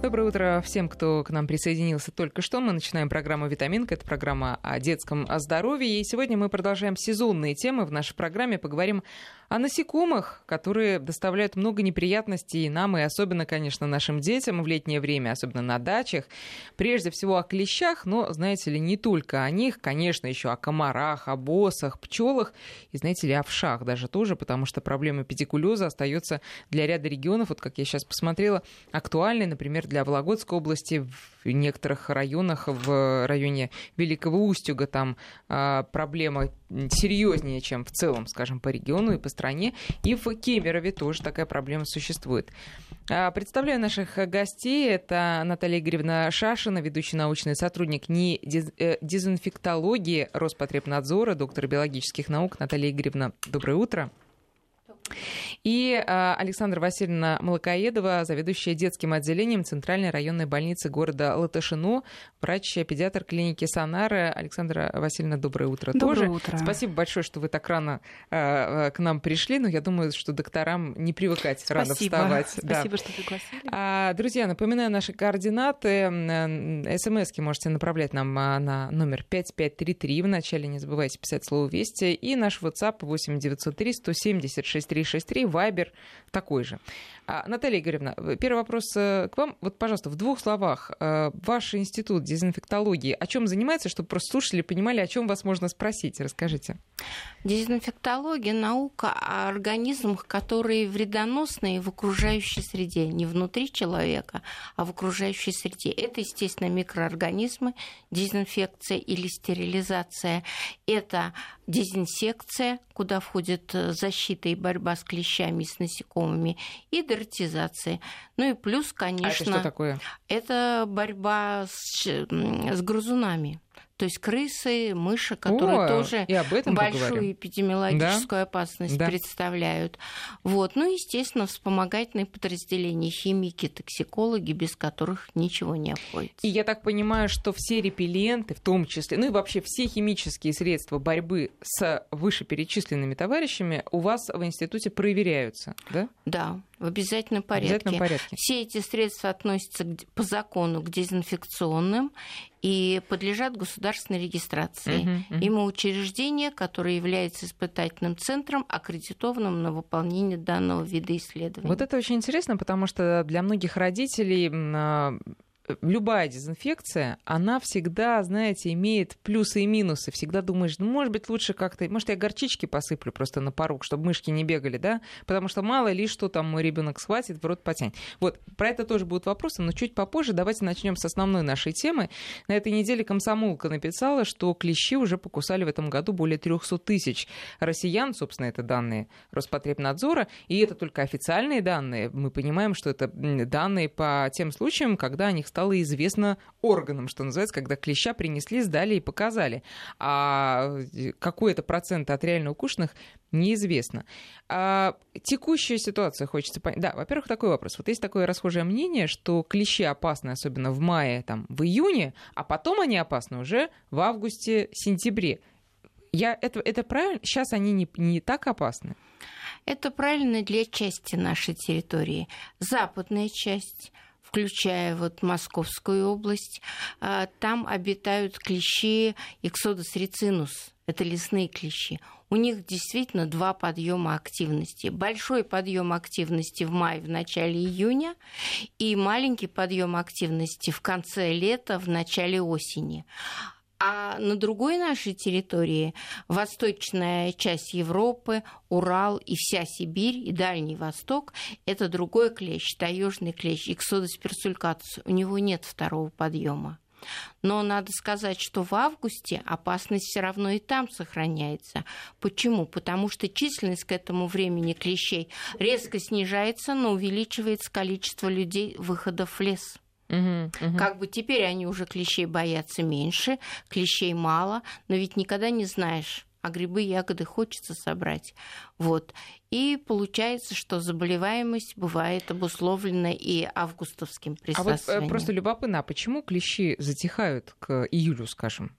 Доброе утро всем, кто к нам присоединился только что. Мы начинаем программу «Витаминка». Это программа о детском здоровье. И сегодня мы продолжаем сезонные темы. В нашей программе поговорим о насекомых, которые доставляют много неприятностей нам, и особенно, конечно, нашим детям в летнее время, особенно на дачах. Прежде всего о клещах, но, знаете ли, не только о них, конечно, еще о комарах, о босах, пчелах и, знаете ли, о вшах даже тоже, потому что проблема педикулеза остается для ряда регионов, вот как я сейчас посмотрела, актуальной, например, для Вологодской области, в некоторых районах, в районе Великого Устюга, там а, проблема серьезнее, чем в целом, скажем, по региону и по стране. И в Кемерове тоже такая проблема существует. А, представляю наших гостей. Это Наталья Игоревна Шашина, ведущий научный сотрудник НИИ э, дезинфектологии Роспотребнадзора, доктор биологических наук. Наталья Игоревна, доброе утро. И а, Александра Васильевна Молокоедова, заведующая детским отделением Центральной районной больницы города Латышино, врач-педиатр клиники Санары. Александра Васильевна, доброе утро доброе тоже. Утро. Спасибо большое, что вы так рано а, к нам пришли, но я думаю, что докторам не привыкать Спасибо. рано вставать. Спасибо, да. что пригласили. А, друзья, напоминаю наши координаты. СМСки можете направлять нам на номер 5533. Вначале не забывайте писать слово «Вести». И наш WhatsApp 8903 176 363, Вайбер такой же. А, Наталья Игоревна, первый вопрос э, к вам. Вот, пожалуйста, в двух словах. Э, ваш институт дезинфектологии о чем занимается, чтобы просто слушатели понимали, о чем вас можно спросить? Расскажите. Дезинфектология – наука о организмах, которые вредоносные в окружающей среде, не внутри человека, а в окружающей среде. Это, естественно, микроорганизмы, дезинфекция или стерилизация. Это дезинсекция, куда входит э, защита и борьба с клещами и с насекомыми, и дертизация. Ну и плюс, конечно... А это что такое? Это борьба с, с грызунами. То есть крысы, мыши, которые О, тоже и об этом большую поговорим. эпидемиологическую да? опасность да. представляют. Вот. Ну, естественно, вспомогательные подразделения, химики, токсикологи, без которых ничего не обходится. И я так понимаю, что все репелленты, в том числе, ну и вообще все химические средства борьбы с вышеперечисленными товарищами у вас в институте проверяются, да? Да, в обязательном порядке. В обязательном порядке. Все эти средства относятся по закону к дезинфекционным и подлежат государственной регистрации. Uh-huh, uh-huh. Има учреждение, которое является испытательным центром, аккредитованным на выполнение данного вида исследований. Вот это очень интересно, потому что для многих родителей любая дезинфекция, она всегда, знаете, имеет плюсы и минусы. Всегда думаешь, ну, может быть, лучше как-то... Может, я горчички посыплю просто на порог, чтобы мышки не бегали, да? Потому что мало ли, что там мой ребенок схватит, в рот потянет. Вот, про это тоже будут вопросы, но чуть попозже. Давайте начнем с основной нашей темы. На этой неделе комсомолка написала, что клещи уже покусали в этом году более 300 тысяч россиян. Собственно, это данные Роспотребнадзора. И это только официальные данные. Мы понимаем, что это данные по тем случаям, когда о них стало известно органам, что называется, когда клеща принесли, сдали и показали. А какой это процент от реально укушенных, неизвестно. А текущая ситуация хочется понять. Да, во-первых, такой вопрос. Вот есть такое расхожее мнение, что клещи опасны, особенно в мае, там, в июне, а потом они опасны уже в августе-сентябре. Я, это, это правильно? Сейчас они не, не так опасны? Это правильно для части нашей территории. Западная часть включая вот Московскую область, а, там обитают клещи Иксодос рицинус, это лесные клещи. У них действительно два подъема активности. Большой подъем активности в мае, в начале июня, и маленький подъем активности в конце лета, в начале осени. А на другой нашей территории, восточная часть Европы, Урал и вся Сибирь и Дальний Восток, это другой клещ, таежный клещ, Иксодос персулькатус. У него нет второго подъема. Но надо сказать, что в августе опасность все равно и там сохраняется. Почему? Потому что численность к этому времени клещей резко снижается, но увеличивается количество людей выходов в лес. Угу, угу. Как бы теперь они уже клещей боятся меньше, клещей мало, но ведь никогда не знаешь, а грибы, ягоды хочется собрать. Вот. И получается, что заболеваемость бывает обусловлена и августовским присутствием. А вот э, просто любопытно, а почему клещи затихают к июлю, скажем?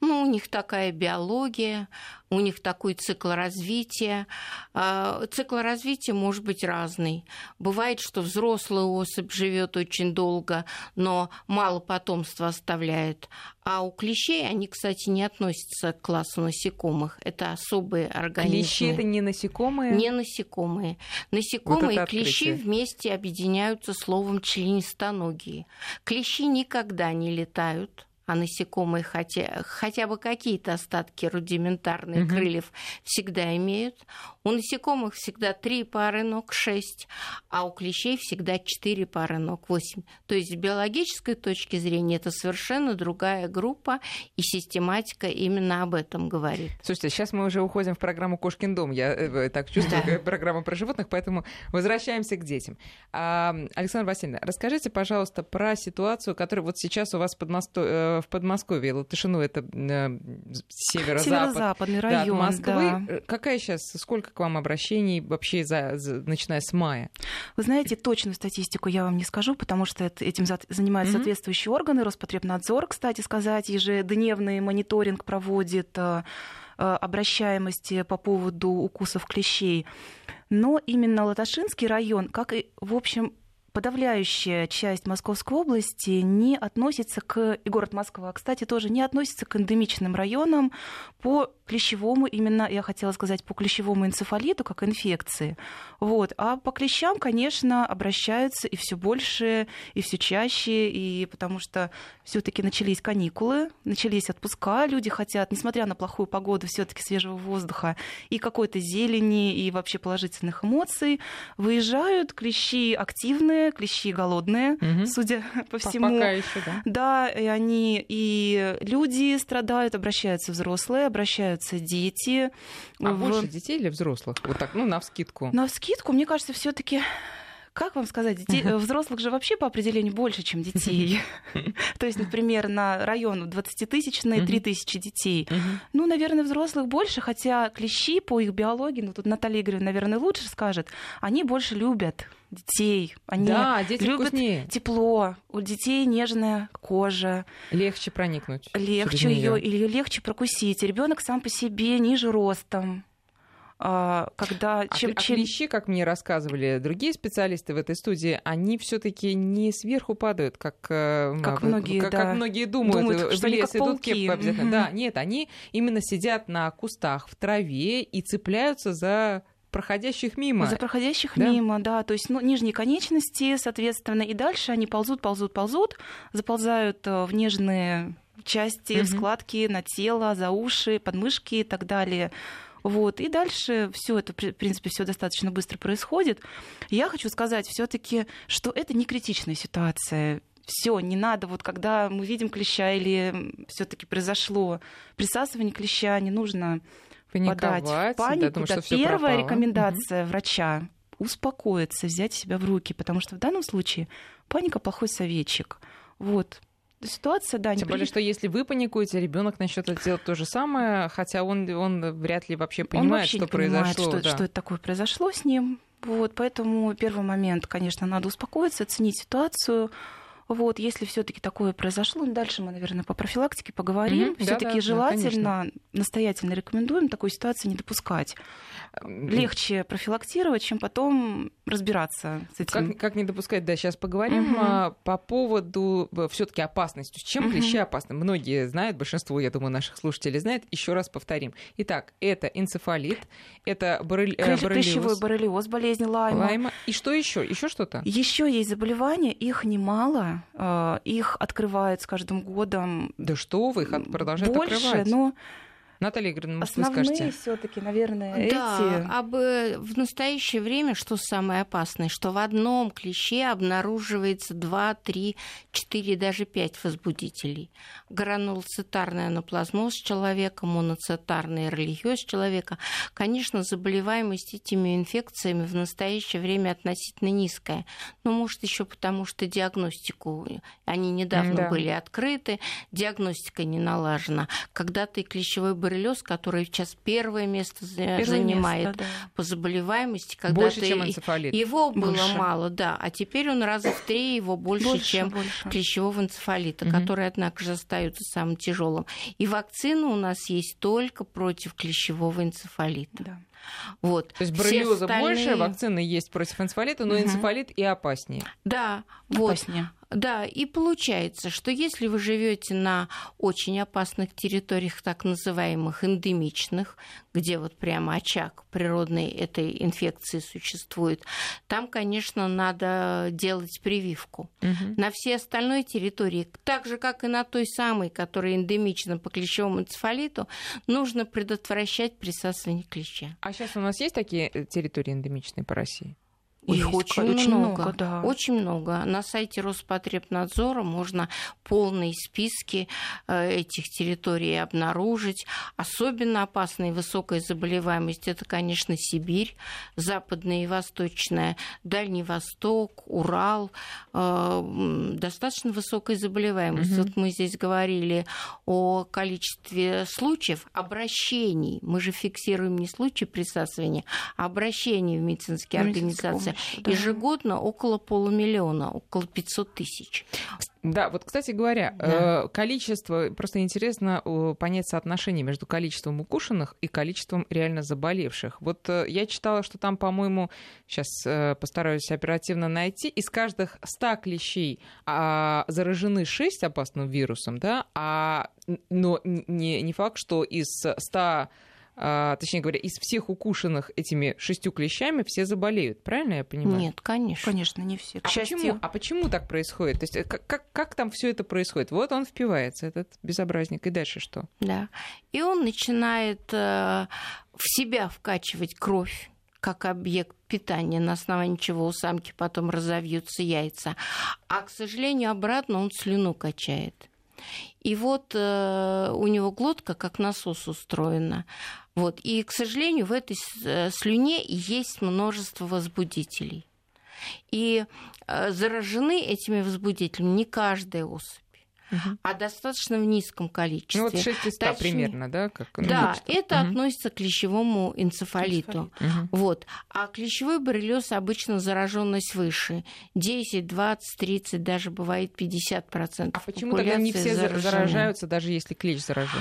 Ну, у них такая биология, у них такой цикл развития. А, цикл развития может быть разный. Бывает, что взрослая особь живет очень долго, но мало потомства оставляет. А у клещей они, кстати, не относятся к классу насекомых. Это особые организмы. Клещи это не насекомые? Не насекомые. Насекомые вот и клещи вместе объединяются словом членистоногие. Клещи никогда не летают а насекомые хотя, хотя бы какие-то остатки рудиментарных угу. крыльев всегда имеют. У насекомых всегда три пары ног, шесть, а у клещей всегда четыре пары ног, восемь. То есть с биологической точки зрения это совершенно другая группа, и систематика именно об этом говорит. Слушайте, сейчас мы уже уходим в программу «Кошкин дом». Я э, так чувствую, да. программа про животных, поэтому возвращаемся к детям. А, Александра Васильевна, расскажите, пожалуйста, про ситуацию, которая вот сейчас у вас э, в Подмосковье, Латышину, это э, северо-запад. Северо-западный район, да, Москвы. Да. Э, какая сейчас, сколько к вам обращений вообще, за, за, начиная с мая? Вы знаете, точную статистику я вам не скажу, потому что это, этим занимаются mm-hmm. соответствующие органы. Роспотребнадзор, кстати сказать, ежедневный мониторинг проводит э, э, обращаемости по поводу укусов клещей. Но именно Латашинский район, как и, в общем, подавляющая часть Московской области не относится к, и город Москва, кстати, тоже не относится к эндемичным районам по клещевому, именно, я хотела сказать, по клещевому энцефалиту, как инфекции. Вот. А по клещам, конечно, обращаются и все больше, и все чаще, и потому что все-таки начались каникулы, начались отпуска, люди хотят, несмотря на плохую погоду, все-таки свежего воздуха и какой-то зелени, и вообще положительных эмоций, выезжают, клещи активные, клещи голодные, угу. судя по всему. Пока еще, да? Да, и они и люди страдают, обращаются взрослые, обращаются дети. А в... больше детей или взрослых? Вот так, ну, на вскидку. На вскидку, мне кажется, все таки как вам сказать, детей, взрослых же вообще по определению больше, чем детей. То есть, например, на район 20-тысячный 3 тысячи детей. Ну, наверное, взрослых больше, хотя клещи по их биологии, ну тут Наталья Игоревна, наверное, лучше скажет, они больше любят детей. Они да, дети любят вкуснее. тепло. У детей нежная кожа. Легче проникнуть. Легче ее или легче прокусить. Ребенок сам по себе ниже ростом. А, когда а чем, а, чем... клещи, как мне рассказывали другие специалисты в этой студии, они все-таки не сверху падают, как, э, как, многие, как, да. как многие думают, думают в лес идут кепка обязательно. Mm-hmm. Да, нет, они именно сидят на кустах в траве и цепляются за проходящих мимо. За проходящих да? мимо, да. То есть ну, нижние конечности, соответственно, и дальше они ползут, ползут, ползут, заползают э, в нежные части, mm-hmm. складки на тело, за уши, подмышки и так далее. Вот. И дальше все это, в принципе, все достаточно быстро происходит. Я хочу сказать все-таки, что это не критичная ситуация. Все, не надо, вот когда мы видим клеща или все-таки произошло присасывание клеща, не нужно Паниковать, подать в панику. Да, думаю, да, первая рекомендация угу. врача успокоиться, взять себя в руки, потому что в данном случае паника плохой советчик. Вот ситуация, да. Тем более, что если вы паникуете, ребенок начнет делать то же самое, хотя он, он вряд ли вообще понимает, он вообще что не произошло. Понимает, что, да. что это такое произошло с ним. Вот, поэтому первый момент, конечно, надо успокоиться, оценить ситуацию. Вот, если все-таки такое произошло, ну, дальше мы, наверное, по профилактике поговорим. Mm-hmm. Все-таки да, да, желательно, да, настоятельно рекомендуем такой ситуации не допускать легче профилактировать, чем потом разбираться с этим. Как, как не допускать, да, сейчас поговорим угу. по поводу э, все-таки опасности. С чем угу. клещи опасны? Многие знают, большинство, я думаю, наших слушателей знает. Еще раз повторим. Итак, это энцефалит, это боррели... Э, боррелиоз. Клещевой боррелиоз, болезнь Лайма. Лайма. И что еще? Еще что-то? Еще есть заболевания, их немало, а, их открывают с каждым годом. Да что вы, их продолжают больше, открывать? но Наталья Игоревна, может, Основные вы скажете? все-таки, наверное, да, эти. Об, в настоящее время что самое опасное, что в одном клеще обнаруживается 2, 3, 4, даже 5 возбудителей. Гранулоцитарный анаплазмоз человека, моноцитарный религиоз человека. Конечно, заболеваемость этими инфекциями в настоящее время относительно низкая. Но может еще потому, что диагностику, они недавно да. были открыты, диагностика не налажена. Когда-то и клещевой боррелиоз, который сейчас первое место первое занимает место, да. по заболеваемости. Когда больше, чем энцефалит. Его было больше. мало, да, а теперь он раза в три его больше, больше чем больше. клещевого энцефалита, угу. который, однако же, остается самым тяжелым. И вакцина у нас есть только против клещевого энцефалита. Да. Вот. То есть боррелиоза остальные... больше, вакцины есть против энцефалита, но угу. энцефалит и опаснее. Да, опаснее. вот. Да, и получается, что если вы живете на очень опасных территориях, так называемых эндемичных, где вот прямо очаг природной этой инфекции существует, там, конечно, надо делать прививку. Угу. На все остальные территории, так же, как и на той самой, которая эндемична по клещевому энцефалиту, нужно предотвращать присасывание клеща. А сейчас у нас есть такие э, территории эндемичные по России? Их Есть, очень, очень много, много да. очень много. На сайте Роспотребнадзора можно полные списки э, этих территорий обнаружить. Особенно опасная и высокая заболеваемость это, конечно, Сибирь, западная и восточная, Дальний Восток, Урал. Э, достаточно высокая заболеваемость. Угу. Вот мы здесь говорили о количестве случаев обращений. Мы же фиксируем не случаи присасывания, а обращений в медицинские организации да. ежегодно около полумиллиона, около 500 тысяч. Да, вот, кстати говоря, да. Э, количество, просто интересно понять соотношение между количеством укушенных и количеством реально заболевших. Вот э, я читала, что там, по-моему, сейчас э, постараюсь оперативно найти, из каждых 100 клещей а, заражены 6 опасным вирусом, да, а, но не, не факт, что из 100 а, точнее говоря, из всех укушенных этими шестью клещами все заболеют, правильно я понимаю? Нет, конечно. Конечно, не все. К а, почему, а почему так происходит? То есть э, как, как, как там все это происходит? Вот он впивается, этот безобразник, и дальше что? Да. И он начинает э, в себя вкачивать кровь как объект питания, на основании чего у самки потом разовьются яйца. А, к сожалению, обратно он слюну качает. И вот э, у него глотка как насос устроена. Вот. И, к сожалению, в этой слюне есть множество возбудителей. И э, заражены этими возбудителями не каждая особь угу. а достаточно в низком количестве. Ну вот 6 из 100 Точнее, примерно, да? Как, ну, да, вот, это угу. относится к клещевому энцефалиту. Угу. Вот. А клещевой боррелиоз обычно зараженность выше. 10, 20, 30, даже бывает 50%. А почему тогда не все заражены? заражаются, даже если клещ заражен?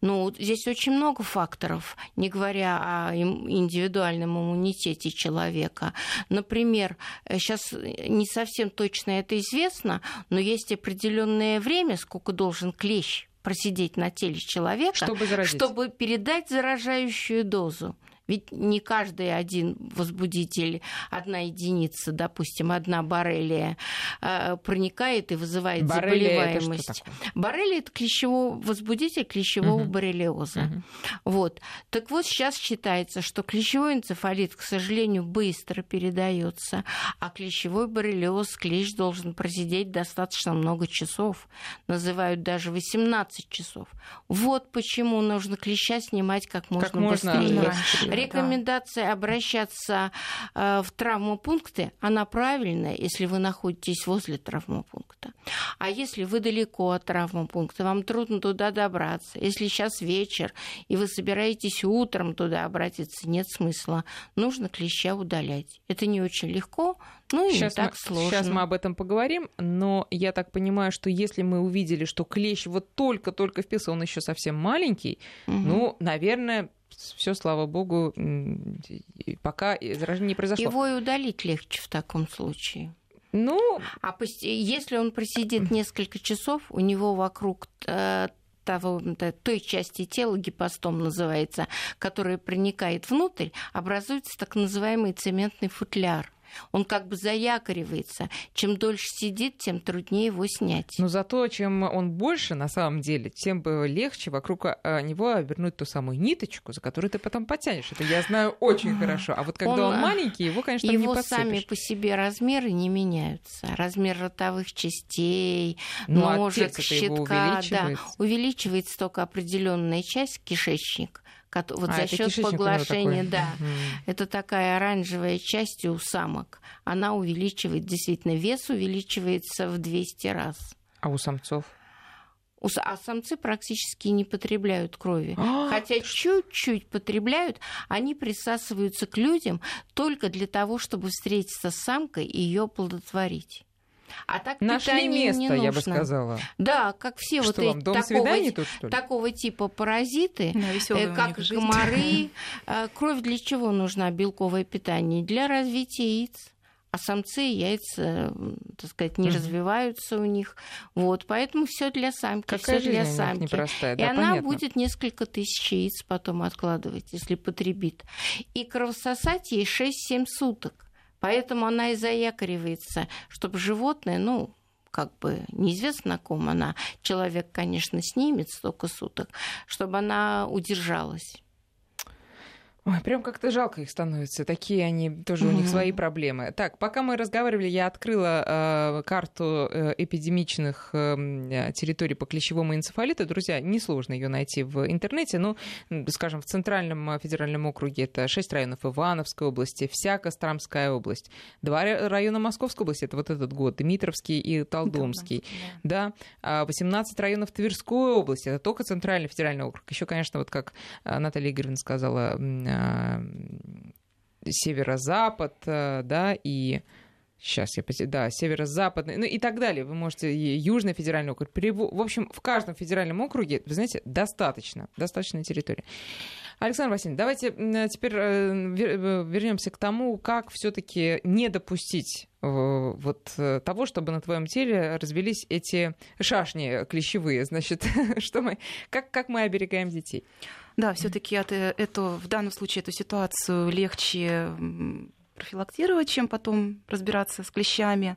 Ну, здесь очень много факторов, не говоря о индивидуальном иммунитете человека. Например, сейчас э, не совсем точно это известно, но есть определенное время, сколько должен клещ просидеть на теле человека, чтобы, чтобы передать заражающую дозу. Ведь не каждый один возбудитель, одна единица, допустим, одна боррелия э, проникает и вызывает боррелия заболеваемость. Это боррелия это клещевой возбудитель клещевого угу. боррелиоза. Угу. Вот. Так вот, сейчас считается, что клещевой энцефалит, к сожалению, быстро передается, а клещевой боррелиоз клещ должен просидеть достаточно много часов. Называют даже 18 часов. Вот почему нужно клеща снимать как можно, как можно быстрее. Раньше. Рекомендация да. обращаться э, в травмопункты, она правильная, если вы находитесь возле травмопункта. А если вы далеко от травмопункта, вам трудно туда добраться, если сейчас вечер, и вы собираетесь утром туда обратиться, нет смысла. Нужно клеща удалять. Это не очень легко, ну сейчас так мы, сложно. Сейчас мы об этом поговорим, но я так понимаю, что если мы увидели, что клещ вот только-только вписал, он еще совсем маленький, угу. ну, наверное, все, слава богу, пока заражение не произошло. Его и удалить легче в таком случае. Ну, а если он просидит несколько часов, у него вокруг э, того, той части тела, гипостом называется, которая проникает внутрь, образуется так называемый цементный футляр. Он как бы заякоривается. Чем дольше сидит, тем труднее его снять. Но зато чем он больше, на самом деле, тем легче вокруг а, него обернуть ту самую ниточку, за которую ты потом потянешь. Это я знаю очень хорошо. А вот когда он, он а, маленький, его, конечно, его не Его сами по себе размеры не меняются. Размер ротовых частей, ну, а ножек, щитка, да, увеличивается только определенная часть кишечник вот а, за счет поглощения, да, угу. это такая оранжевая часть у самок. Она увеличивает, действительно, вес увеличивается в 200 раз. А у самцов? а самцы практически не потребляют крови. А, Хотя чуть-чуть потребляют, они присасываются к людям только для того, чтобы встретиться с самкой и ее оплодотворить. А так Нашли место, не нужно. я бы сказала. Да, как все что вот вам, эти дом такого, тут, что ли? такого типа паразиты, да, э, как комары. Э, кровь для чего нужна? Белковое питание для развития яиц а самцы яйца, так сказать, не mm развиваются у них. Вот, поэтому все для самки, все для самки. Непростая, да, и понятно. она будет несколько тысяч яиц потом откладывать, если потребит. И кровососать ей 6-7 суток. Поэтому она и заякоривается, чтобы животное, ну, как бы неизвестно на ком она, человек, конечно, снимет столько суток, чтобы она удержалась. Ой, прям как-то жалко их становится. Такие они, тоже у них свои проблемы. Так, пока мы разговаривали, я открыла э, карту э, эпидемичных э, территорий по клещевому энцефалиту. Друзья, несложно ее найти в интернете. Ну, скажем, в Центральном федеральном округе это 6 районов Ивановской области, вся Костромская область, два района Московской области, это вот этот год, Дмитровский и Толдомский. Да. да. 18 районов Тверской области, это только Центральный федеральный округ. Еще, конечно, вот как э, Наталья Игоревна сказала, Э, северо-запад, э, да, и сейчас я да, северо-западный, ну и так далее. Вы можете южный федеральный округ. В общем, в каждом федеральном округе, вы знаете, достаточно, достаточно территории. Александр Васильевич, давайте теперь э, вернемся к тому, как все-таки не допустить вот того, чтобы на твоем теле развелись эти шашни клещевые. Значит, что мы, как, как мы оберегаем детей? Да, все-таки это, в данном случае эту ситуацию легче профилактировать, чем потом разбираться с клещами.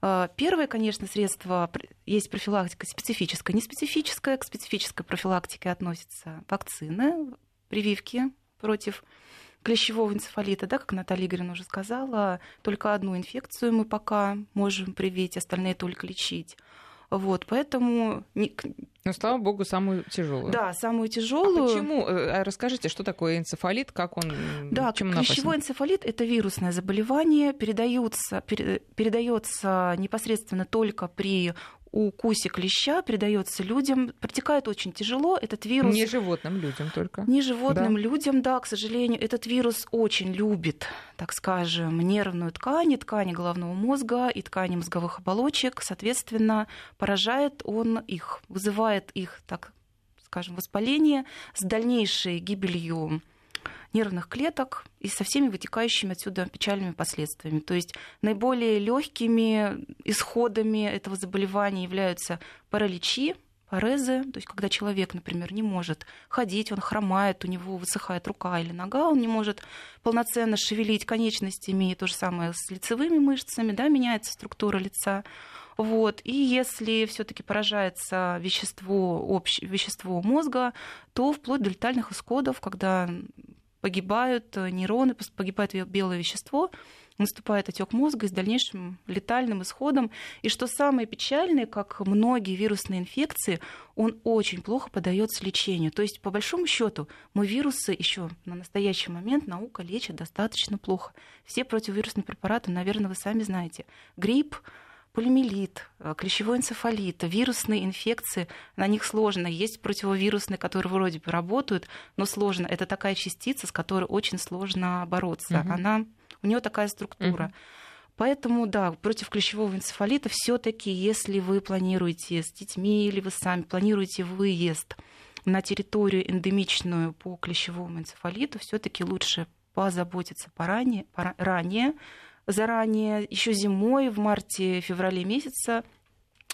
А, первое, конечно, средство есть профилактика специфическая. Не специфическая, к специфической профилактике относятся вакцины, прививки против клещевого энцефалита, да, как Наталья Игоревна уже сказала, только одну инфекцию мы пока можем привить, остальные только лечить. Вот, поэтому... Ну, слава богу, самую тяжелую. Да, самую тяжелую. А почему? Э, а расскажите, что такое энцефалит, как он... Да, чем клещевой энцефалит – это вирусное заболевание, передается, передается непосредственно только при укусе клеща передается людям, протекает очень тяжело. Этот вирус... Не животным людям только. Не животным да. людям, да, к сожалению. Этот вирус очень любит, так скажем, нервную ткань, ткани головного мозга и ткани мозговых оболочек. Соответственно, поражает он их, вызывает их, так скажем, воспаление с дальнейшей гибелью нервных клеток и со всеми вытекающими отсюда печальными последствиями. То есть наиболее легкими исходами этого заболевания являются параличи, парезы, то есть когда человек, например, не может ходить, он хромает, у него высыхает рука или нога, он не может полноценно шевелить конечностями, и то же самое с лицевыми мышцами, да, меняется структура лица. Вот. И если все-таки поражается вещество, общее, вещество мозга, то вплоть до летальных исходов, когда погибают э, нейроны, погибает белое вещество, наступает отек мозга с дальнейшим летальным исходом. И что самое печальное, как многие вирусные инфекции, он очень плохо поддается лечению. То есть, по большому счету, мы вирусы еще на настоящий момент наука лечит достаточно плохо. Все противовирусные препараты, наверное, вы сами знаете. Грипп, полимелит, э, клещевой энцефалит, вирусные инфекции, на них сложно. Есть противовирусные, которые вроде бы работают, но сложно. Это такая частица, с которой очень сложно бороться. Угу. Она, у нее такая структура. Угу. Поэтому, да, против клещевого энцефалита все-таки, если вы планируете с детьми или вы сами планируете выезд на территорию эндемичную по клещевому энцефалиту, все-таки лучше позаботиться поранее, ранее, заранее, еще зимой, в марте-феврале месяца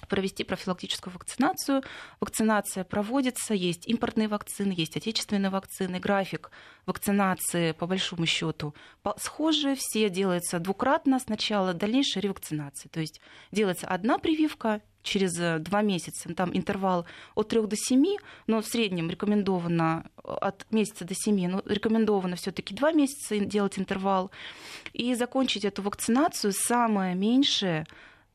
провести профилактическую вакцинацию. Вакцинация проводится, есть импортные вакцины, есть отечественные вакцины. График вакцинации, по большому счету, схожий. Все делается двукратно сначала, дальнейшая ревакцинация. То есть делается одна прививка, через э, два месяца, там интервал от 3 до 7, но в среднем рекомендовано э, от месяца до 7, но рекомендовано все-таки два месяца делать интервал, и закончить эту вакцинацию самое меньшее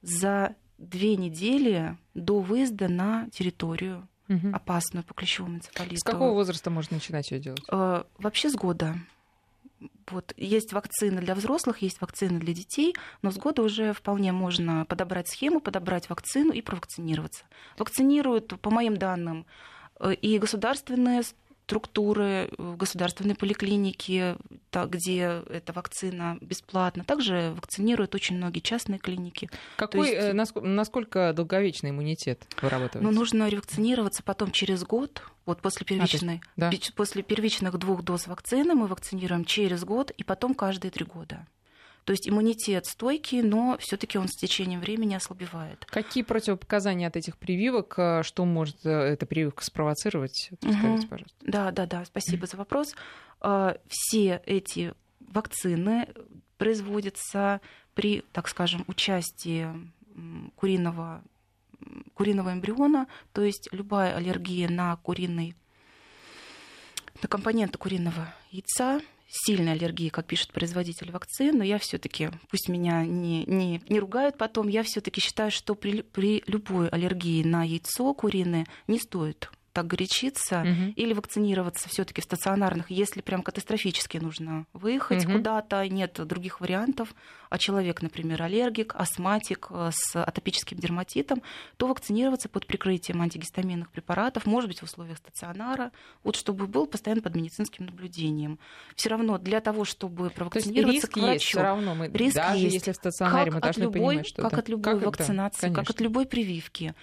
за две недели до выезда на территорию угу. опасную по клещевому энцефалиту. С какого возраста можно начинать ее делать? Э, вообще с года вот, есть вакцины для взрослых, есть вакцины для детей, но с года уже вполне можно подобрать схему, подобрать вакцину и провакцинироваться. Вакцинируют, по моим данным, э, и государственные структуры, э, государственные поликлиники, где эта вакцина бесплатна. Также вакцинируют очень многие частные клиники. Какой, есть, э, насколько долговечный иммунитет вырабатывается? Ну, нужно ревакцинироваться потом через год, вот после первичной, а, есть, да. после первичных двух доз вакцины мы вакцинируем через год и потом каждые три года. То есть иммунитет стойкий, но все-таки он с течением времени ослабевает. Какие противопоказания от этих прививок? Э, что может э, эта прививка спровоцировать? Расскажите, пожалуйста. Да, да, да. Спасибо за вопрос. Э, все эти вакцины производятся при, так скажем, участии куриного, куриного эмбриона, то есть любая аллергия на куриный на компоненты куриного яйца сильной аллергии, как пишет производитель вакцин, но я все-таки, пусть меня не, не, не ругают потом, я все-таки считаю, что при, при любой аллергии на яйцо куриное не стоит так горячиться угу. или вакцинироваться все-таки в стационарных, если прям катастрофически нужно выехать угу. куда-то, нет других вариантов, а человек, например, аллергик, астматик э, с атопическим дерматитом, то вакцинироваться под прикрытием антигистаминных препаратов, может быть, в условиях стационара, вот чтобы был постоянно под медицинским наблюдением. Все равно для того, чтобы провакцинироваться к врачу, есть, все равно мы, риск даже есть. если в стационаре, как мы должны любой, понимать, что как это... от любой как вакцинации, это? как от любой прививки.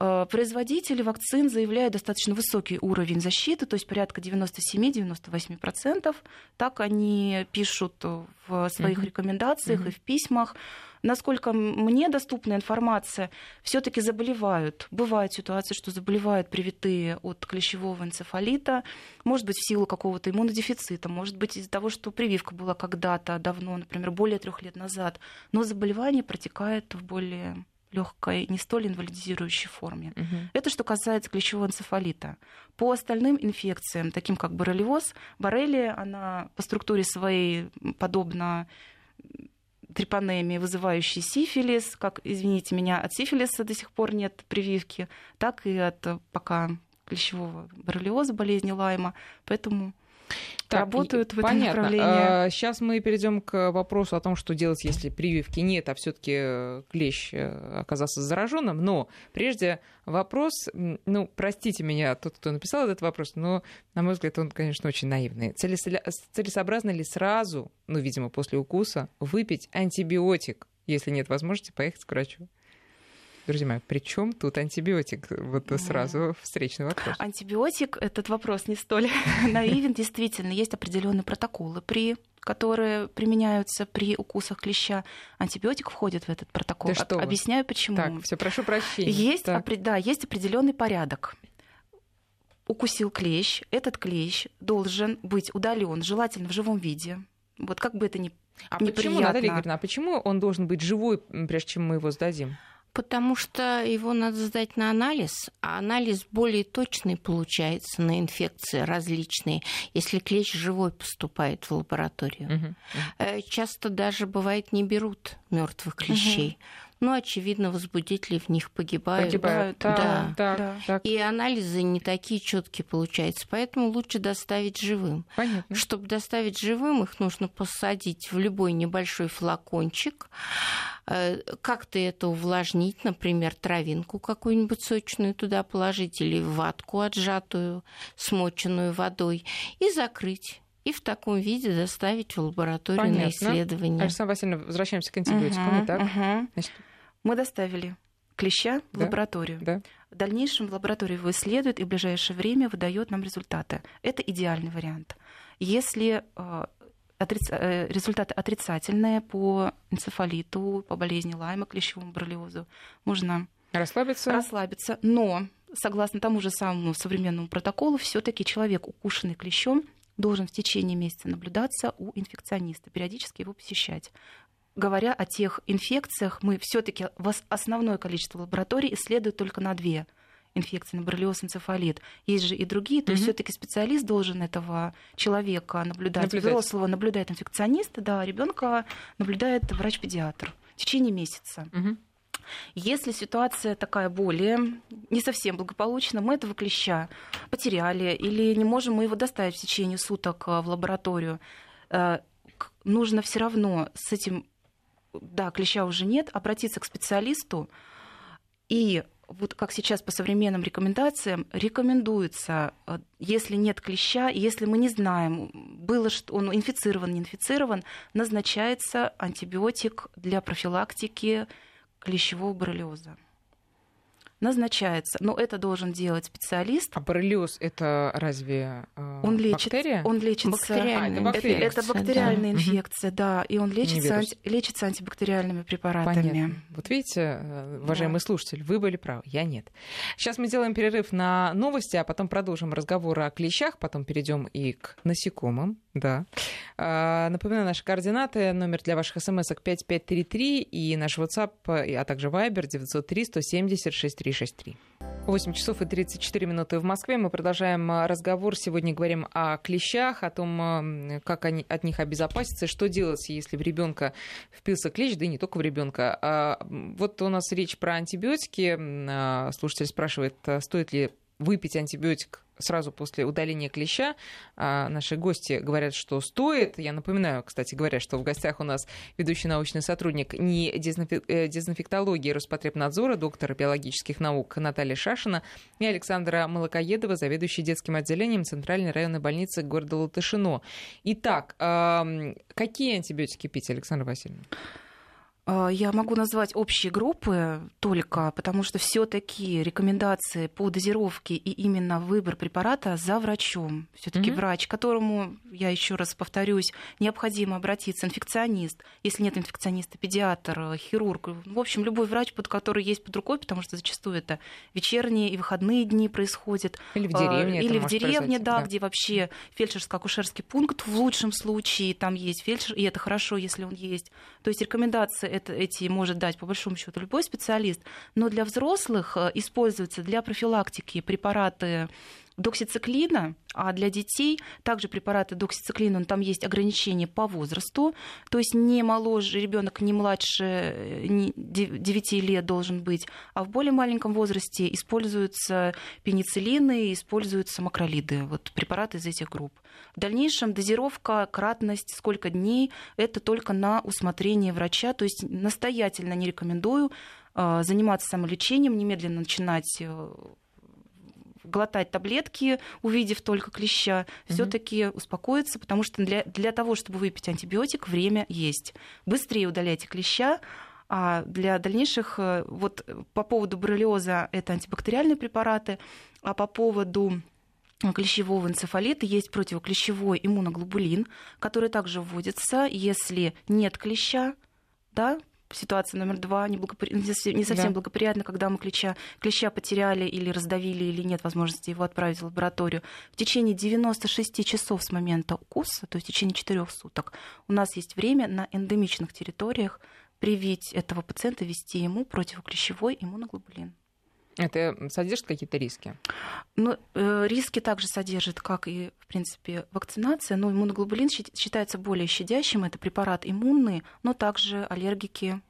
Э, производители вакцин заявляют достаточно высокий уровень защиты, то есть порядка 97-98%. Так они пишут в своих рекомендациях и в письмах. Насколько мне доступна информация, все-таки заболевают. Бывают ситуации, что заболевают привитые от клещевого энцефалита, может быть, в силу какого-то иммунодефицита, может быть, из-за того, что прививка была когда-то давно, например, более трех лет назад, но заболевание протекает в более легкой, не столь инвалидизирующей форме. Угу. Это что касается клещевого энцефалита. По остальным инфекциям, таким как боррелиоз, боррелия, она по структуре своей подобна трипанемии, вызывающей сифилис, как, извините меня, от сифилиса до сих пор нет прививки, так и от пока клещевого боррелиоза, болезни Лайма. Поэтому так, работают в этом направлении. Сейчас а, мы перейдем к вопросу о том, что делать, если прививки нет, а все-таки э, клещ э, оказался зараженным. Но прежде вопрос, ну, простите меня, тот, кто написал этот вопрос, но, на мой взгляд, он, конечно, очень наивный. Целесообразно ли сразу, ну, видимо, после укуса, выпить антибиотик, если нет возможности поехать к врачу? Друзья мои, при чем тут антибиотик? Вот сразу встречный вопрос. Антибиотик, этот вопрос не столь наивен. Действительно, есть определенные протоколы, при которые применяются при укусах клеща. Антибиотик входит в этот протокол. Да что Объясняю, почему. Так, все, прошу прощения. Есть, да, есть определенный порядок укусил клещ, этот клещ должен быть удален, желательно в живом виде. Вот как бы это ни а почему, Наталья Игоревна, а почему он должен быть живой, прежде чем мы его сдадим? Потому что его надо сдать на анализ, а анализ более точный получается на инфекции различные, если клещ живой поступает в лабораторию. Угу. Часто даже бывает не берут мертвых клещей. Угу. Ну, очевидно, возбудители в них погибают. Погибают, да. да. Так, да. Так. И анализы не такие четкие получаются. Поэтому лучше доставить живым. Понятно. Чтобы доставить живым, их нужно посадить в любой небольшой флакончик, э, как-то это увлажнить, например, травинку какую-нибудь сочную туда положить или ватку отжатую, смоченную водой, и закрыть и в таком виде доставить в лабораторию Понятно. на исследование. Александра Васильевна, возвращаемся к антибиотикам. Угу, Итак, угу. Значит... Мы доставили клеща в да? лабораторию. Да. В дальнейшем в лаборатории его исследует и в ближайшее время выдает нам результаты. Это идеальный вариант. Если э, отриц... Э, результаты отрицательные по энцефалиту, по болезни Лайма, клещевому боррелиозу, можно расслабиться. расслабиться. Но согласно тому же самому современному протоколу, все-таки человек, укушенный клещом, должен в течение месяца наблюдаться у инфекциониста, периодически его посещать. Говоря о тех инфекциях, мы все-таки основное количество лабораторий исследуют только на две инфекции на боррелиоз, энцефалит. Есть же и другие, то mm-hmm. есть все-таки специалист должен этого человека наблюдать. наблюдать. Взрослого наблюдает инфекционист, да, ребенка наблюдает врач-педиатр в течение месяца. Mm-hmm. Если ситуация такая более не совсем благополучна, мы этого клеща потеряли или не можем мы его доставить в течение суток э, в лабораторию, э, нужно все равно с этим, да, клеща уже нет, обратиться к специалисту. И вот как сейчас по современным рекомендациям, рекомендуется, э, если нет клеща, если мы не знаем, было, что он инфицирован, не инфицирован, назначается антибиотик для профилактики клещевого боррелиоза назначается. Но это должен делать специалист. А боррелиоз это разве э, он лечит, бактерия? Он лечится. Бактериальная а, это, это, это бактериальная да. инфекция, да. И он лечится, анти, лечится антибактериальными препаратами. Понятно. Вот видите, э, уважаемый да. слушатель, вы были правы, я нет. Сейчас мы делаем перерыв на новости, а потом продолжим разговор о клещах, потом перейдем и к насекомым. Да. А, напоминаю, наши координаты. Номер для ваших смс-ок 5533 и наш WhatsApp, а также Viber 903 170 6363. 8 часов и 34 минуты в Москве. Мы продолжаем а, разговор. Сегодня говорим о клещах, о том, как они, от них обезопаситься, что делать, если в ребенка впился клещ, да и не только в ребенка. Вот у нас речь про антибиотики. Слушатель спрашивает, стоит ли выпить антибиотик сразу после удаления клеща. А наши гости говорят, что стоит. Я напоминаю, кстати говоря, что в гостях у нас ведущий научный сотрудник не э, дезинфектологии Роспотребнадзора, доктор биологических наук Наталья Шашина и Александра Молокоедова, заведующий детским отделением Центральной районной больницы города Латышино. Итак, какие антибиотики пить, Александра Васильевна? А, я могу назвать общие группы только, потому что все-таки рекомендации по дозировке и именно выбор препарата за врачом. Все-таки mm-hmm. врач, которому, я еще раз повторюсь, необходимо обратиться, инфекционист, если нет инфекциониста, педиатр, хирург, в общем, любой врач, под который есть под рукой, потому что зачастую это вечерние и выходные дни происходят. Или в деревне. Или в деревне, да, да, где вообще фельдшерско-акушерский пункт в лучшем случае, там есть фельдшер, и это хорошо, если он есть. То есть рекомендации это, эти может дать, по большому счету, любой специалист. Но для взрослых э, используются для профилактики препараты доксициклина, а для детей также препараты доксициклина, там есть ограничения по возрасту, то есть не моложе, ребенок не младше 9 э, лет должен быть, а в более маленьком возрасте используются пенициллины, используются макролиды, вот препараты из этих групп. В дальнейшем дозировка, кратность, сколько дней, это только на усмотрение врача. То есть настоятельно не рекомендую э, заниматься самолечением, немедленно начинать э, глотать таблетки, увидев только клеща, угу. все-таки успокоиться, потому что для, для того, чтобы выпить антибиотик, время есть. Быстрее удаляйте клеща, а для дальнейших, э, вот по поводу боррелиоза это антибактериальные препараты, а по поводу клещевого энцефалита есть противоклещевой иммуноглобулин, который также вводится, если нет клеща, да, ситуация номер два неблагопри... не совсем да. благоприятна, когда мы клеща, клеща потеряли или раздавили, или нет возможности его отправить в лабораторию. В течение 96 часов с момента укуса, то есть в течение 4 суток, у нас есть время на эндемичных территориях привить этого пациента, ввести ему противоклещевой иммуноглобулин. Это содержит какие-то риски? Ну, э, риски также содержит, как и, в принципе, вакцинация, но иммуноглобулин считается более щадящим. Это препарат иммунный, но также аллергики,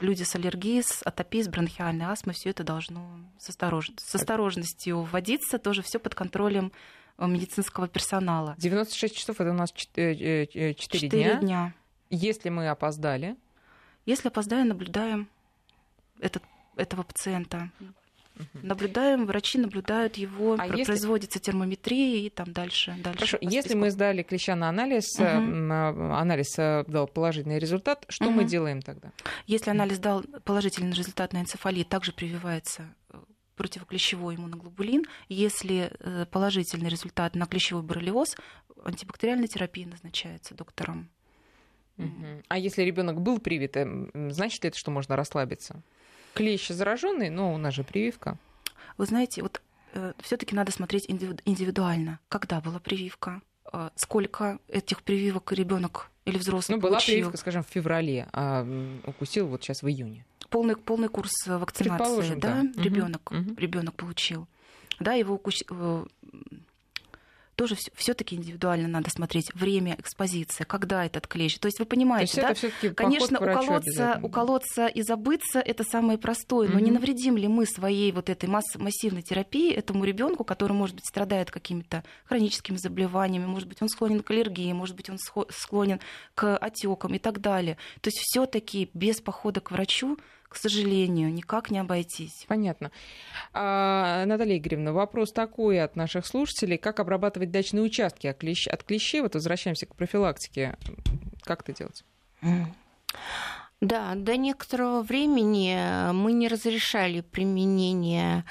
люди с аллергией, с атопией, с бронхиальной астмой, все это должно с, осторож... с осторожностью вводиться, тоже все под контролем э, медицинского персонала. 96 часов это у нас 4, 4, 4 дня. дня. Если мы опоздали? Если опоздаем, наблюдаем этот, этого пациента. Наблюдаем, врачи наблюдают его, а производится если... термометрия и там дальше. дальше Хорошо, если мы сдали клеща на анализ, угу. анализ э, дал положительный результат, что угу. мы делаем тогда? Если анализ дал положительный результат на энцефалит, также прививается противоклещевой иммуноглобулин. Если положительный результат на клещевой боррелиоз, антибактериальная терапия назначается доктором. Угу. А если ребенок был привит, значит ли это, что можно расслабиться? Клещ зараженный, но у нас же прививка. Вы знаете, вот э, все-таки надо смотреть индивидуально. Когда была прививка? Э, сколько этих прививок ребенок или взрослый Ну, была получил? прививка, скажем, в феврале, а укусил вот сейчас в июне. Полный, полный курс вакцинации, да, да. ребенок, угу. ребенок получил. Да, его укус... Тоже все-таки индивидуально надо смотреть время экспозиции, когда этот клещ. То есть вы понимаете, да? Конечно, уколоться, уколоться и забыться это самое простое, но mm-hmm. не навредим ли мы своей вот этой масс- массивной терапии этому ребенку, который, может быть, страдает какими-то хроническими заболеваниями, может быть, он склонен к аллергии, может быть, он склонен к отекам и так далее. То есть все-таки без похода к врачу к сожалению, никак не обойтись. Понятно. А, Наталья Игоревна, вопрос такой от наших слушателей. Как обрабатывать дачные участки от, клещ... от клещей? Вот возвращаемся к профилактике. Как это делать? Да, до некоторого времени э, мы не разрешали применение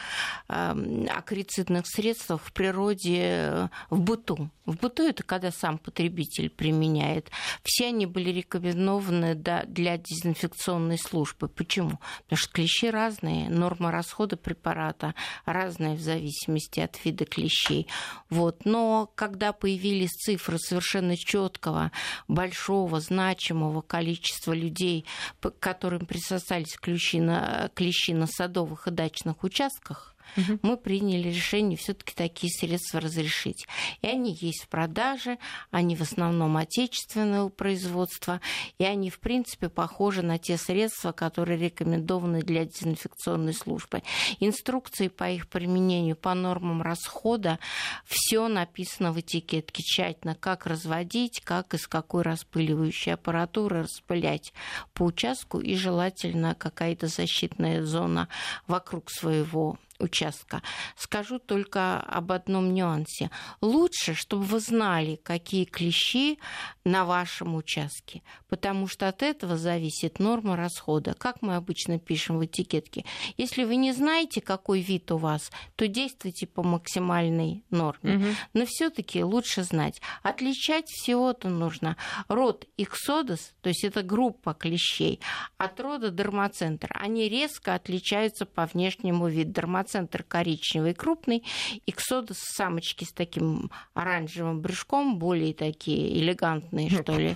эм, акрицидных средств в природе э, в быту. В быту это когда сам потребитель применяет. Все они были рекомендованы для дезинфекционной службы. Почему? Потому что клещи разные, норма расхода препарата разная в зависимости от вида клещей. Вот. Но когда появились цифры совершенно четкого, большого, значимого количества людей, к которым присосались клещи на, клещи на садовых и дачных участках, угу. мы приняли решение все-таки такие средства разрешить. И они есть в продаже, они в основном отечественного производства, и они, в принципе, похожи на те средства, которые рекомендованы для дезинфекционной службы. Инструкции по их применению по нормам расхода, все написано в этикетке тщательно, как разводить, как из какой распыливающей аппаратуры распылять по участку, и желательно какая-то защитная зона вокруг своего участка. Скажу только об одном нюансе. Лучше, чтобы вы знали, какие клещи на вашем участке, потому что от этого зависит норма расхода. Как мы обычно пишем в этикетке. Если вы не знаете, какой вид у вас, то действуйте по максимальной норме. Угу. Но все-таки лучше знать. Отличать всего-то нужно род иксодос, то есть это группа клещей, от рода дермоцентр. Они резко отличаются по внешнему виду. Дермоцентр центр коричневый крупный, иксодос самочки с таким оранжевым брюшком, более такие элегантные, что ли.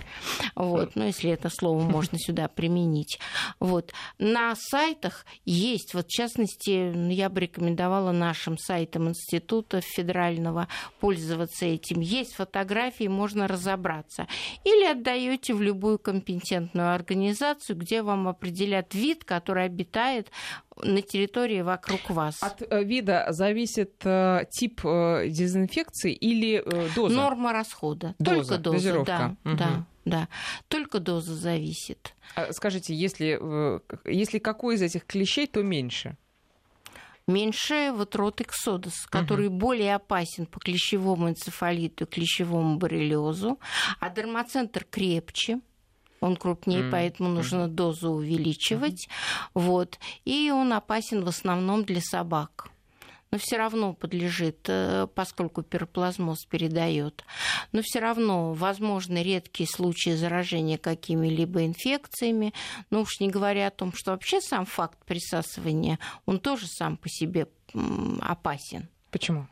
Вот, ну, если это слово можно сюда применить. Вот. На сайтах есть, вот в частности, я бы рекомендовала нашим сайтам Института Федерального пользоваться этим. Есть фотографии, можно разобраться. Или отдаете в любую компетентную организацию, где вам определят вид, который обитает на территории вокруг вас. От э, вида зависит э, тип э, дезинфекции или доза? Норма расхода. Доза, Только доза, дозировка. да, угу. да. Да, только доза зависит. А скажите, если, если какой из этих клещей, то меньше? меньше вот рот эксодос, который угу. более опасен по клещевому энцефалиту, клещевому боррелиозу, а дермоцентр крепче, он крупнее, mm-hmm. поэтому нужно дозу увеличивать. Mm-hmm. Вот. И он опасен в основном для собак но все равно подлежит, э, поскольку пироплазмоз передает. Но все равно возможны редкие случаи заражения какими-либо инфекциями. Но уж не говоря о том, что вообще сам факт присасывания, он тоже сам по себе опасен. Почему?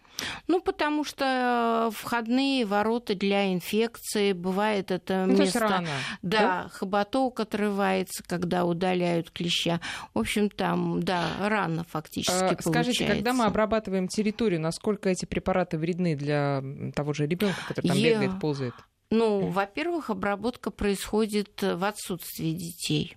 Ну, потому что входные ворота для инфекции, бывает это ну, место... рано, да, да, хоботок отрывается, когда удаляют клеща. В общем, там, да, рано фактически а, получается. Скажите, когда мы обрабатываем территорию, насколько эти препараты вредны для того же ребенка, который там Я... бегает, ползает? Ну, во-первых, обработка происходит в отсутствии детей.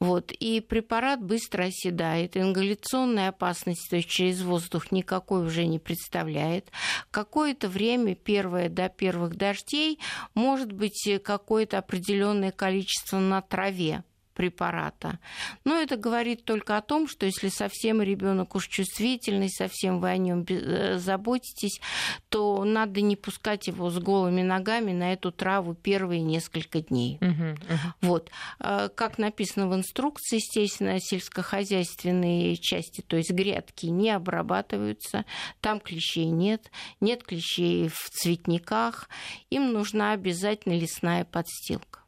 Вот. И препарат быстро оседает. Ингаляционной опасности, то есть через воздух, никакой уже не представляет. Какое-то время, первое до первых дождей, может быть какое-то определенное количество на траве препарата. Но это говорит только о том, что если совсем ребенок уж чувствительный, совсем вы о нем э, заботитесь, то надо не пускать его с голыми ногами на эту траву первые несколько дней. Uh-huh, uh-huh. Вот. А, как написано в инструкции, естественно, сельскохозяйственные части, то есть грядки не обрабатываются, там клещей нет, нет клещей в цветниках, им нужна обязательно лесная подстилка.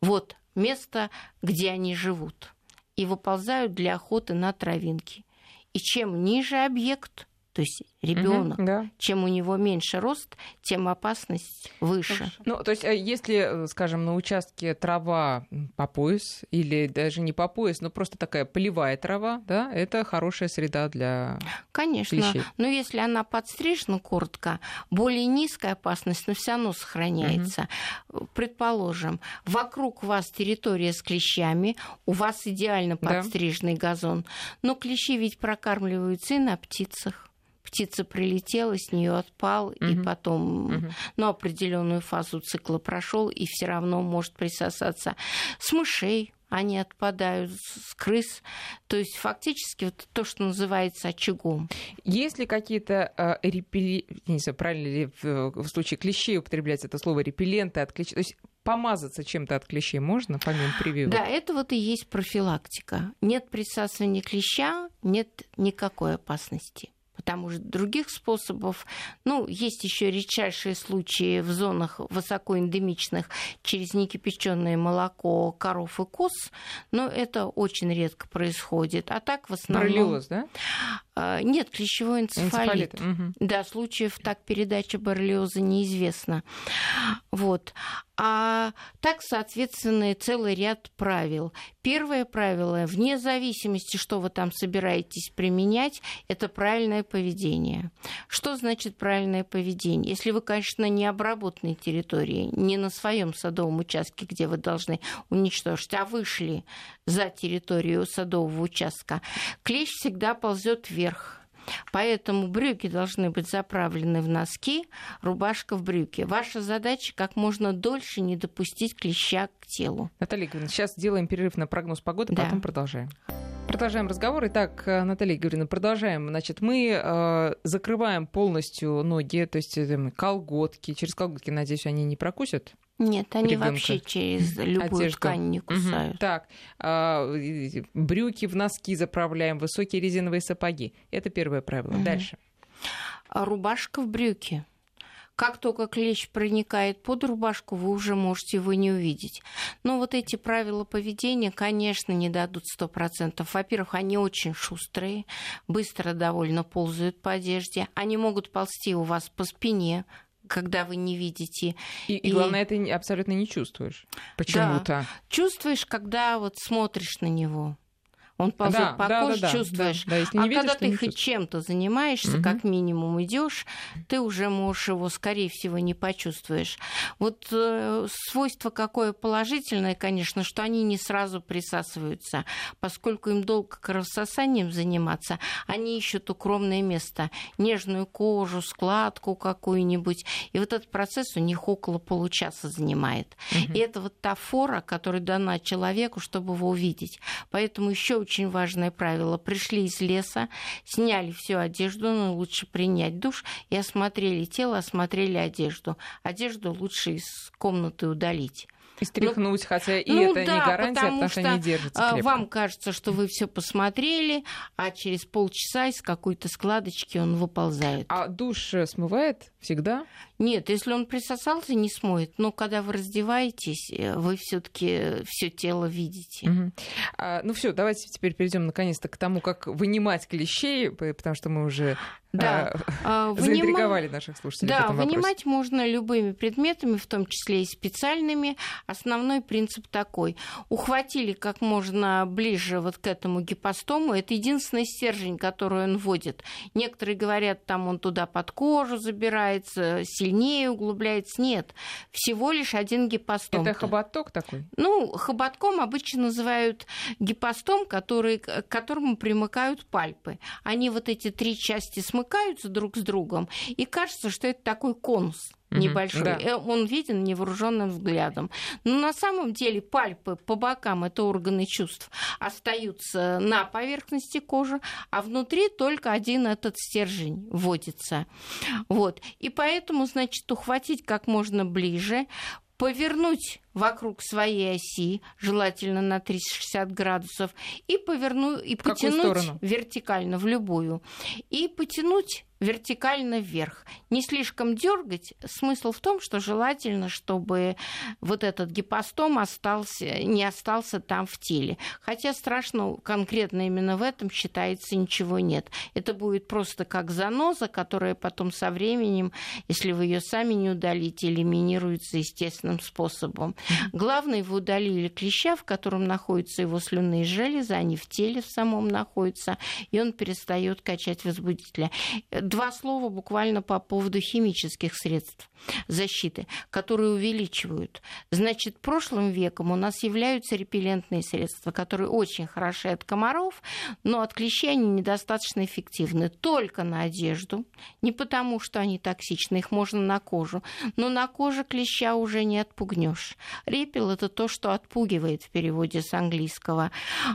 Вот место, где они живут, и выползают для охоты на травинки. И чем ниже объект, То есть ребенок, угу, да. чем у него меньше рост, тем опасность выше. Ну, то есть, э, если, э, скажем, на участке трава по пояс, или даже не по пояс, но просто такая полевая трава, да, это хорошая среда для Конечно. клещей. Но если она подстрижена коротко, более низкая опасность, но все равно сохраняется. Угу. Предположим, вокруг вас территория с клещами, у вас идеально подстриженный да. газон, но клещи ведь прокармливаются и на птицах птица прилетела, с нее отпал, угу. и потом угу. ну, определенную фазу цикла прошел, и все равно может присосаться с мышей. Они отпадают с крыс. То есть фактически вот то, что называется очагом. Есть ли какие-то э, репели... не знаю, правильно ли в, в случае клещей употреблять это слово репелленты от клещей? То есть помазаться чем-то от клещей можно, помимо прививок? Да, это вот и есть профилактика. Нет присасывания клеща, нет никакой опасности потому что других способов, ну, есть еще редчайшие случаи в зонах высокоэндемичных через некипяченое молоко коров и коз, но это очень редко происходит. А так в основном... Боррелиоз, да? А, нет, клещевой энцефалит. энцефалит. Угу. Да, случаев так передачи боррелиоза неизвестно. Вот. Так, соответственно, и целый ряд правил. Первое правило, вне зависимости, что вы там собираетесь применять, это правильное поведение. Что значит правильное поведение? Если вы, конечно, не обработанной территории, не на своем садовом участке, где вы должны уничтожить, а вышли за территорию садового участка, клещ всегда ползет вверх Поэтому брюки должны быть заправлены в носки, рубашка в брюки. Ваша задача как можно дольше не допустить клеща к телу. Наталья Игоревна, сейчас сделаем перерыв на прогноз погоды, да. потом продолжаем. Продолжаем разговор. Итак, Наталья Игоревна, продолжаем. Значит, мы э, закрываем полностью ноги, то есть э, колготки. Через колготки, надеюсь, они не прокусят? Нет, они ребенка. вообще через любую Одежду. ткань не кусают. Угу. Так, э, брюки в носки заправляем, высокие резиновые сапоги. Это первое правило. Угу. Дальше. Рубашка в брюки. Как только клещ проникает под рубашку, вы уже можете его не увидеть. Но вот эти правила поведения, конечно, не дадут 100%. Во-первых, они очень шустрые, быстро довольно ползают по одежде. Они могут ползти у вас по спине, когда вы не видите. И, и, и главное, ты абсолютно не чувствуешь почему-то. Да. Чувствуешь, когда вот смотришь на него он ползет да, по да, коже, да, чувствуешь. Да, да, если не а видишь, когда ты хоть чем-то занимаешься, угу. как минимум идешь, ты уже можешь его, скорее всего, не почувствуешь. Вот э, свойство какое положительное, конечно, что они не сразу присасываются, поскольку им долго кровососанием заниматься, они ищут укромное место, нежную кожу, складку какую-нибудь, и вот этот процесс у них около получаса занимает. Угу. И это вот та фора, которая дана человеку, чтобы его увидеть. Поэтому еще очень важное правило. Пришли из леса, сняли всю одежду, но лучше принять душ и осмотрели тело, осмотрели одежду. Одежду лучше из комнаты удалить. И стряхнуть, ну, хотя и ну, это да, не гарантия, потому, потому что, что не держится крепко. Вам кажется, что вы все посмотрели, а через полчаса из какой-то складочки он выползает. А душ э, смывает всегда? Нет, если он присосался, не смоет. Но когда вы раздеваетесь, э, вы все-таки все тело видите. Угу. А, ну все, давайте теперь перейдем наконец-то к тому, как вынимать клещей, потому что мы уже да. а, заинтриговали наших слушателей. Да, вынимать можно любыми предметами, в том числе и специальными. Основной принцип такой. Ухватили как можно ближе вот к этому гипостому. Это единственный стержень, который он вводит. Некоторые говорят, там он туда под кожу забирается, сильнее углубляется. Нет, всего лишь один гипостом. Это хоботок такой? Ну, хоботком обычно называют гипостом, который, к которому примыкают пальпы. Они вот эти три части смыкаются друг с другом, и кажется, что это такой конус небольшой. Да. Э, он виден невооруженным взглядом. Но на самом деле пальпы по бокам, это органы чувств, остаются на поверхности кожи, а внутри только один этот стержень вводится. Вот. И поэтому, значит, ухватить как можно ближе, повернуть вокруг своей оси, желательно на 360 градусов, и повернуть и потянуть вертикально в любую. И потянуть вертикально вверх. Не слишком дергать. Смысл в том, что желательно, чтобы вот этот гипостом остался, не остался там в теле. Хотя страшно конкретно именно в этом считается ничего нет. Это будет просто как заноза, которая потом со временем, если вы ее сами не удалите, элиминируется естественным способом. Главное, вы удалили клеща, в котором находятся его слюнные железы, они в теле в самом находятся, и он перестает качать возбудителя Два слова буквально по поводу химических средств защиты, которые увеличивают. Значит, прошлым веком у нас являются репеллентные средства, которые очень хороши от комаров, но от клещей они недостаточно эффективны. Только на одежду, не потому что они токсичны, их можно на кожу, но на коже клеща уже не отпугнешь. Репел это то, что отпугивает в переводе с английского.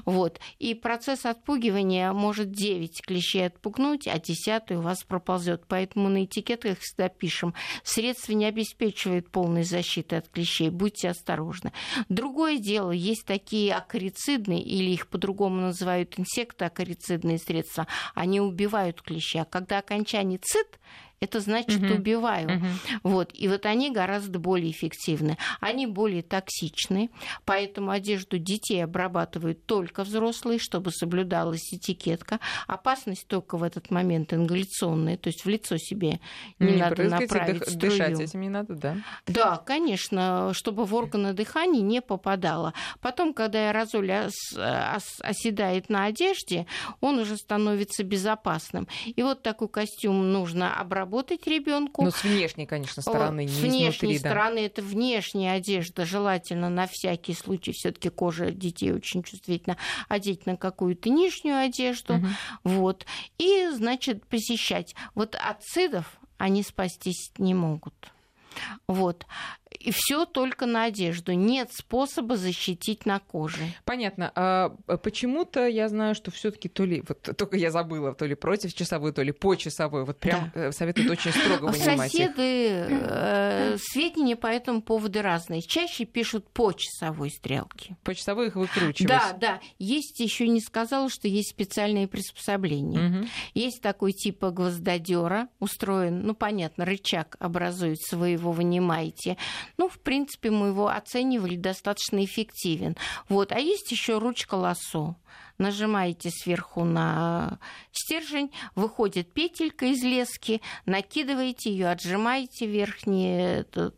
Вот. И процесс отпугивания может 9 клещей отпугнуть, а 10 у вас проползет. Поэтому на этикетках всегда пишем, средства не обеспечивают полной защиты от клещей, будьте осторожны. Другое дело, есть такие акарицидные, или их по-другому называют инсектоакарицидные средства, они убивают клеща. Когда окончание цит, это значит угу. убиваю. Угу. Вот. И вот они гораздо более эффективны. Они более токсичны, поэтому одежду детей обрабатывают только взрослые, чтобы соблюдалась этикетка. Опасность только в этот момент ингаляционная, то есть в лицо себе не, не надо направить дых, струю. Дышать этим не надо, да? Да, конечно, чтобы в органы дыхания не попадало. Потом, когда аэрозоль оседает на одежде, он уже становится безопасным. И вот такой костюм нужно обрабатывать работать ребенку. Но с внешней, конечно, стороны, не С внешней стороны да. это внешняя одежда, желательно на всякий случай, все-таки кожа детей очень чувствительна, одеть на какую-то нижнюю одежду, угу. вот, и, значит, посещать. Вот от цидов они спастись не могут. Вот и все только на одежду. Нет способа защитить на коже. Понятно. А почему-то я знаю, что все-таки то ли, вот только я забыла, то ли против часовой, то ли по часовой. Вот прям да. Э, советуют очень строго вынимать. Соседы э, сведения по этому поводу разные. Чаще пишут по часовой стрелке. По часовой их выкручивать. Да, да. Есть еще не сказала, что есть специальные приспособления. Угу. Есть такой типа гвоздодера, устроен, ну понятно, рычаг образуется, вы его вынимаете ну, в принципе, мы его оценивали достаточно эффективен. Вот. А есть еще ручка лосо нажимаете сверху на стержень, выходит петелька из лески, накидываете ее, отжимаете верхний этот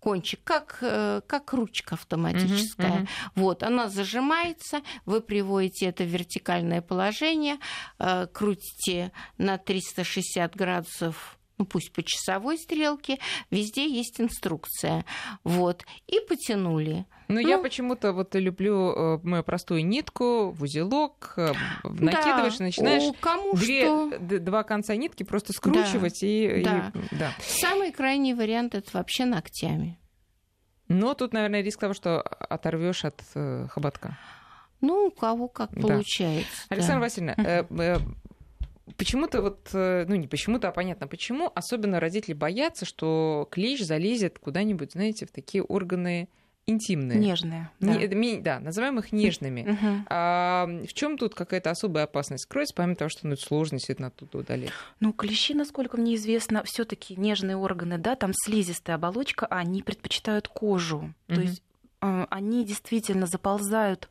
кончик, как, э, как ручка автоматическая. Uh-huh, uh-huh. Вот, она зажимается, вы приводите это в вертикальное положение, э, крутите на 360 градусов ну пусть по часовой стрелке, везде есть инструкция. Вот. И потянули. Но ну, я почему-то вот люблю э, мою простую нитку в узелок, э, накидываешь, да, начинаешь кому две, что... два конца нитки просто скручивать да, и, да. и да. Самый крайний вариант это вообще ногтями. Но тут, наверное, риск того, что оторвешь от э, хоботка. Ну, у кого как да. получается. Александра да. Васильевна, э, э, почему-то вот, э, ну не почему-то, а понятно почему, особенно родители боятся, что клещ залезет куда-нибудь, знаете, в такие органы интимные. Нежные. Да, Не, да называем их нежными. Угу. А, в чем тут какая-то особая опасность кроется, помимо того, что ну, это сложно действительно оттуда удалить? Ну, клещи, насколько мне известно, все таки нежные органы, да, там слизистая оболочка, они предпочитают кожу. Угу. То есть э, они действительно заползают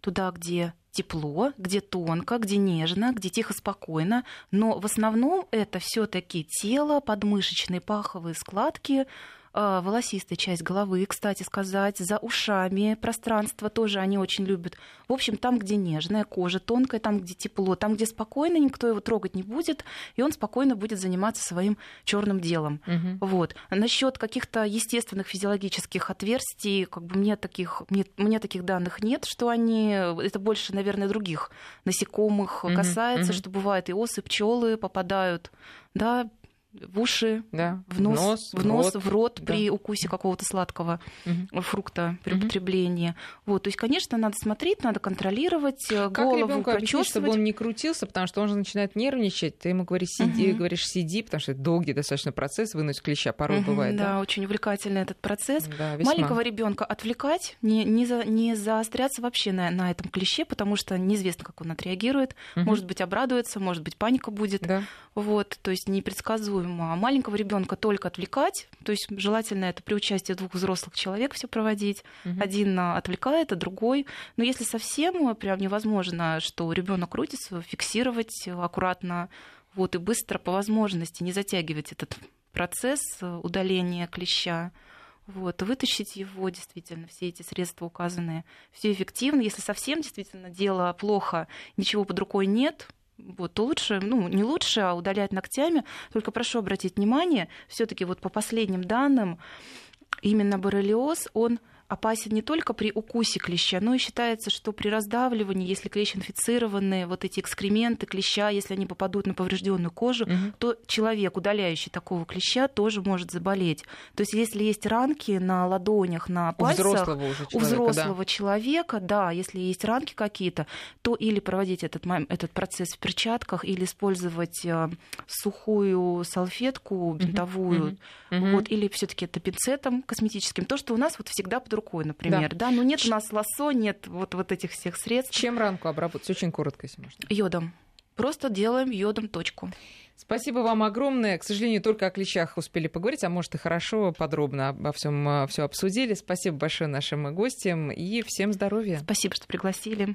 туда, где тепло, где тонко, где нежно, где тихо, спокойно. Но в основном это все-таки тело, подмышечные паховые складки, волосистая часть головы, кстати сказать, за ушами пространство тоже они очень любят. В общем, там, где нежная кожа, тонкая, там, где тепло, там, где спокойно, никто его трогать не будет, и он спокойно будет заниматься своим черным делом. Угу. Вот. Насчет каких-то естественных физиологических отверстий, как бы мне таких, мне, мне таких данных нет, что они, это больше, наверное, других насекомых угу. касается, угу. что бывает и осы, пчелы попадают, да, в уши, да. в нос, в нос, в рот, в рот да. при укусе какого-то сладкого Мгм. фрукта при Мгм. употреблении. Вот, то есть, конечно, надо смотреть, надо контролировать, э, Как голову ребенку объяснить, чтобы он не крутился, потому что он же начинает нервничать. Ты ему говоришь, сиди, Мгм. говоришь, сиди, потому что это долгий достаточно процесс вынуть клеща, порой Мгм, бывает, да, да? очень увлекательный этот процесс. Да, весьма. Маленького ребенка отвлекать, не, не, за- не заостряться вообще на, на этом клеще, потому что неизвестно, как он отреагирует. Мгм. Может быть, обрадуется, может быть, паника будет. Да. Вот, то есть непредсказуемо. А маленького ребенка только отвлекать, то есть желательно это при участии двух взрослых человек все проводить. Мгм. Один а, отвлекает, а другой. Но если совсем а, прям невозможно, что ребенок крутится, фиксировать аккуратно, вот и быстро по возможности не затягивать этот процесс удаления клеща. Вот, вытащить его, действительно, все эти средства указанные, все эффективно. Если совсем действительно дело плохо, ничего под рукой нет, вот, лучше, ну, не лучше, а удалять ногтями. Только прошу обратить внимание, все-таки вот по последним данным, именно боррелиоз, он опасен не только при укусе клеща, но и считается, что при раздавливании, если клещ инфицированный, вот эти экскременты клеща, если они попадут на поврежденную кожу, Мгм. то человек, удаляющий такого клеща, тоже может заболеть. То есть если есть ранки на ладонях, на У пальцах, взрослого уже человека, у взрослого да. человека, да, если есть ранки какие-то, то или проводить этот, этот процесс в перчатках, или использовать э, сухую салфетку бинтовую, Мгм. Мгм. вот, или все-таки это пинцетом косметическим, то, что у нас вот всегда под рукой, например, да, но нет у нас лосо, нет вот, вот этих всех средств. Чем ранку обработать? Очень коротко, если можно. Йодом. Просто делаем йодом точку. Спасибо вам огромное. К сожалению, только о клещах успели поговорить, а может и хорошо, подробно обо всем все обсудили. Спасибо большое нашим гостям и всем здоровья. Спасибо, что пригласили.